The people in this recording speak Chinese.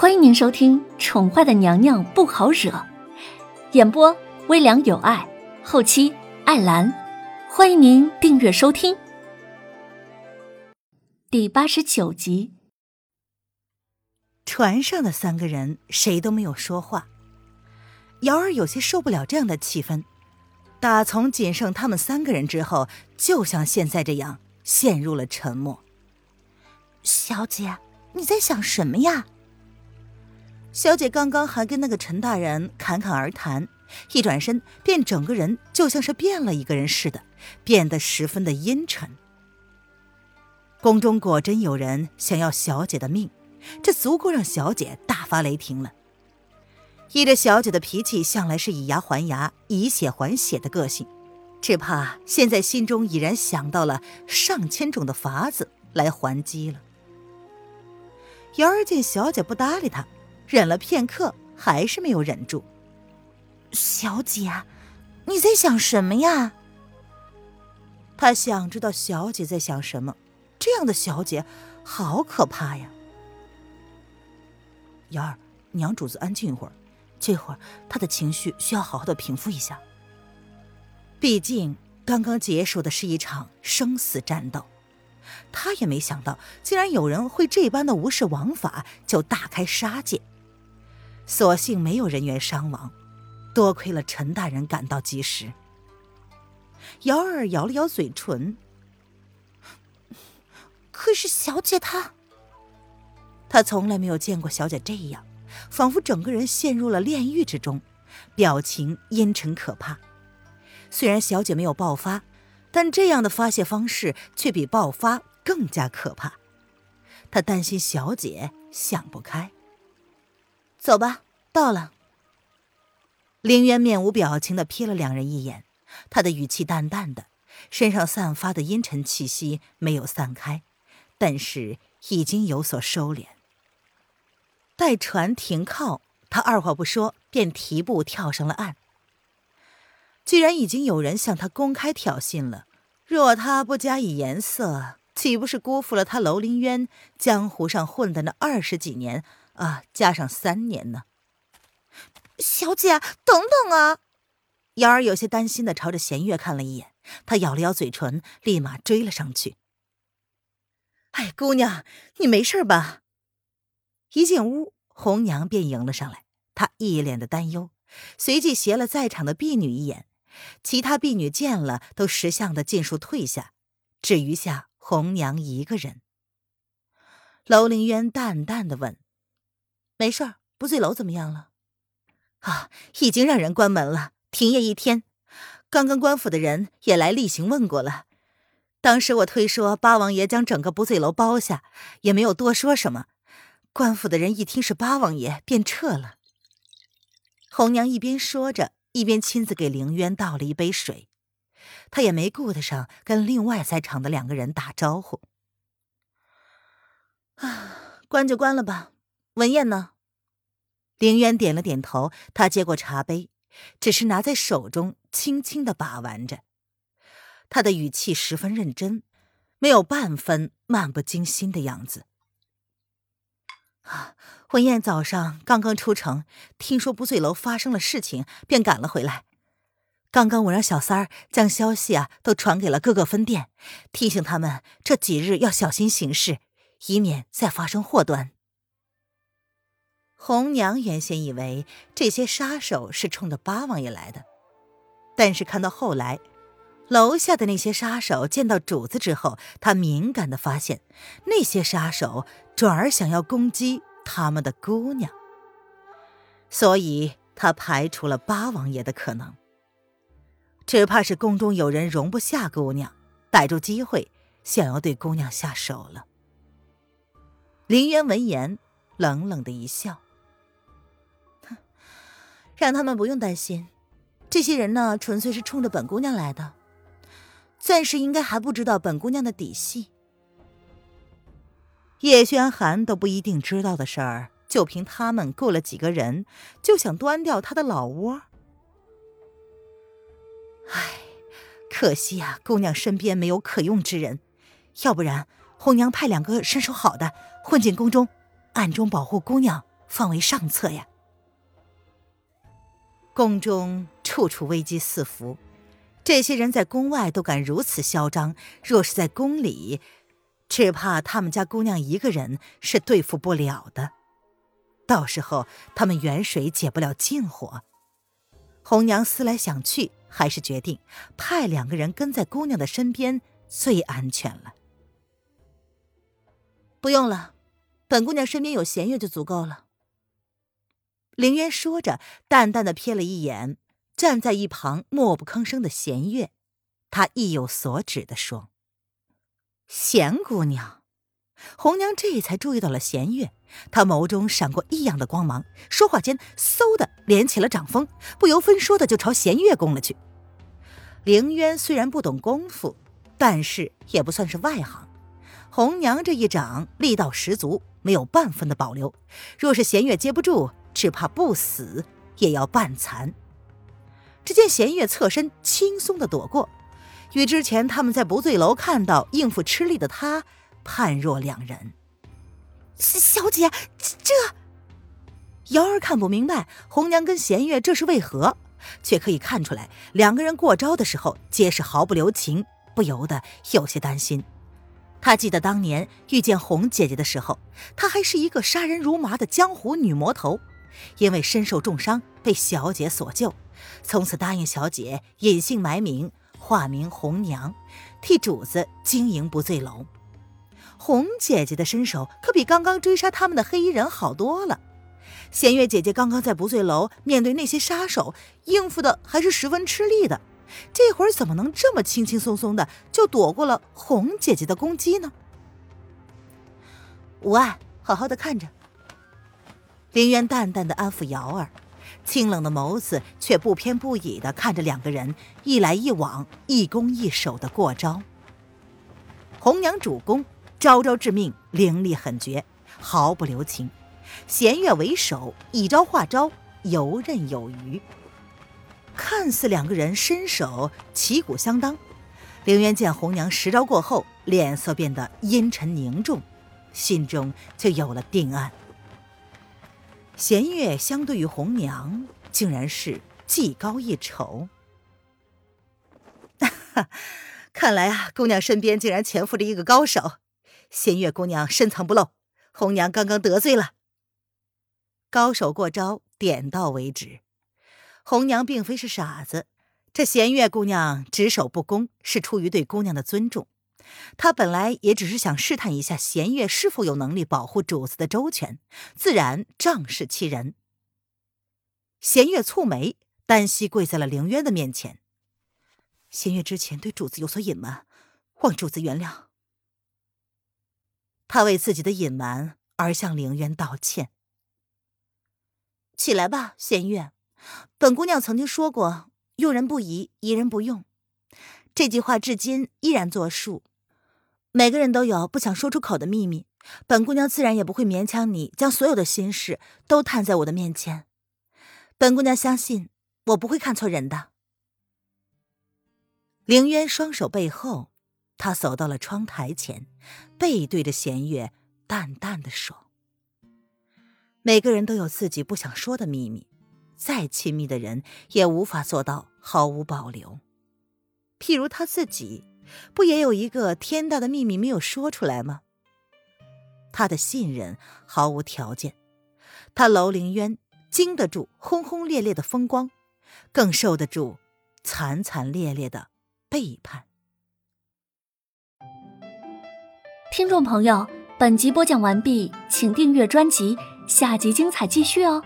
欢迎您收听《宠坏的娘娘不好惹》，演播微凉有爱，后期艾兰。欢迎您订阅收听。第八十九集，船上的三个人谁都没有说话。瑶儿有些受不了这样的气氛，打从仅剩他们三个人之后，就像现在这样陷入了沉默。小姐，你在想什么呀？小姐刚刚还跟那个陈大人侃侃而谈，一转身便整个人就像是变了一个人似的，变得十分的阴沉。宫中果真有人想要小姐的命，这足够让小姐大发雷霆了。依着小姐的脾气，向来是以牙还牙、以血还血的个性，只怕现在心中已然想到了上千种的法子来还击了。瑶儿见小姐不搭理他。忍了片刻，还是没有忍住。小姐，你在想什么呀？他想知道小姐在想什么。这样的小姐，好可怕呀！瑶儿，娘主子安静一会儿，这会儿她的情绪需要好好的平复一下。毕竟刚刚结束的是一场生死战斗，他也没想到，竟然有人会这般的无视王法就大开杀戒。所幸没有人员伤亡，多亏了陈大人赶到及时。瑶儿咬了咬嘴唇，可是小姐她，她从来没有见过小姐这样，仿佛整个人陷入了炼狱之中，表情阴沉可怕。虽然小姐没有爆发，但这样的发泄方式却比爆发更加可怕。他担心小姐想不开。走吧，到了。凌渊面无表情的瞥了两人一眼，他的语气淡淡的，身上散发的阴沉气息没有散开，但是已经有所收敛。待船停靠，他二话不说便提步跳上了岸。既然已经有人向他公开挑衅了，若他不加以颜色，岂不是辜负了他楼凌渊江湖上混的那二十几年？啊，加上三年呢。小姐，等等啊！瑶儿有些担心的朝着弦月看了一眼，她咬了咬嘴唇，立马追了上去。哎，姑娘，你没事吧？一进屋，红娘便迎了上来，她一脸的担忧，随即斜了在场的婢女一眼。其他婢女见了，都识相的尽数退下，只余下红娘一个人。楼凌渊淡淡的问。没事儿，不醉楼怎么样了？啊，已经让人关门了，停业一天。刚刚官府的人也来例行问过了。当时我推说八王爷将整个不醉楼包下，也没有多说什么。官府的人一听是八王爷，便撤了。红娘一边说着，一边亲自给凌渊倒了一杯水。她也没顾得上跟另外在场的两个人打招呼。啊，关就关了吧。文燕呢？凌渊点了点头，他接过茶杯，只是拿在手中，轻轻的把玩着。他的语气十分认真，没有半分漫不经心的样子。啊，文燕早上刚刚出城，听说不醉楼发生了事情，便赶了回来。刚刚我让小三儿将消息啊都传给了各个分店，提醒他们这几日要小心行事，以免再发生祸端。红娘原先以为这些杀手是冲着八王爷来的，但是看到后来，楼下的那些杀手见到主子之后，她敏感的发现，那些杀手转而想要攻击他们的姑娘，所以她排除了八王爷的可能。只怕是宫中有人容不下姑娘，逮住机会想要对姑娘下手了。林渊闻言，冷冷的一笑。让他们不用担心，这些人呢，纯粹是冲着本姑娘来的，暂时应该还不知道本姑娘的底细。叶轩寒都不一定知道的事儿，就凭他们雇了几个人，就想端掉他的老窝？唉，可惜啊，姑娘身边没有可用之人，要不然红娘派两个身手好的混进宫中，暗中保护姑娘，方为上策呀。宫中处处危机四伏，这些人在宫外都敢如此嚣张，若是在宫里，只怕他们家姑娘一个人是对付不了的。到时候他们远水解不了近火。红娘思来想去，还是决定派两个人跟在姑娘的身边最安全了。不用了，本姑娘身边有弦月就足够了。凌渊说着，淡淡的瞥了一眼站在一旁默不吭声的弦月，他意有所指的说：“弦姑娘。”红娘这才注意到了弦月，她眸中闪过异样的光芒，说话间，嗖的连起了掌风，不由分说的就朝弦月攻了去。凌渊虽然不懂功夫，但是也不算是外行，红娘这一掌力道十足，没有半分的保留，若是弦月接不住。只怕不死也要半残。只见弦月侧身轻松的躲过，与之前他们在不醉楼看到应付吃力的他判若两人。小姐，这瑶儿看不明白红娘跟弦月这是为何，却可以看出来两个人过招的时候皆是毫不留情，不由得有些担心。他记得当年遇见红姐姐的时候，她还是一个杀人如麻的江湖女魔头。因为身受重伤，被小姐所救，从此答应小姐隐姓埋名，化名红娘，替主子经营不醉楼。红姐姐的身手可比刚刚追杀他们的黑衣人好多了。弦月姐姐刚刚在不醉楼面对那些杀手，应付的还是十分吃力的，这会儿怎么能这么轻轻松松的就躲过了红姐姐的攻击呢？无碍，好好的看着。林渊淡淡的安抚瑶儿，清冷的眸子却不偏不倚的看着两个人一来一往、一攻一守的过招。红娘主攻，招招致命，凌厉狠绝，毫不留情；弦月为首，以招化招，游刃有余。看似两个人身手旗鼓相当，凌渊见红娘十招过后，脸色变得阴沉凝重，心中就有了定案。弦月相对于红娘，竟然是技高一筹。看来啊，姑娘身边竟然潜伏着一个高手。弦月姑娘深藏不露，红娘刚刚得罪了。高手过招，点到为止。红娘并非是傻子，这弦月姑娘只守不攻，是出于对姑娘的尊重。他本来也只是想试探一下弦月是否有能力保护主子的周全，自然仗势欺人。弦月蹙眉，单膝跪在了凌渊的面前。弦月之前对主子有所隐瞒，望主子原谅。他为自己的隐瞒而向凌渊道歉。起来吧，弦月，本姑娘曾经说过“用人不疑，疑人不用”，这句话至今依然作数。每个人都有不想说出口的秘密，本姑娘自然也不会勉强你将所有的心事都摊在我的面前。本姑娘相信我不会看错人的。凌渊双手背后，他走到了窗台前，背对着弦月，淡淡的说：“每个人都有自己不想说的秘密，再亲密的人也无法做到毫无保留。譬如他自己。”不也有一个天大的秘密没有说出来吗？他的信任毫无条件，他楼凌渊经得住轰轰烈烈的风光，更受得住惨惨烈烈的背叛。听众朋友，本集播讲完毕，请订阅专辑，下集精彩继续哦。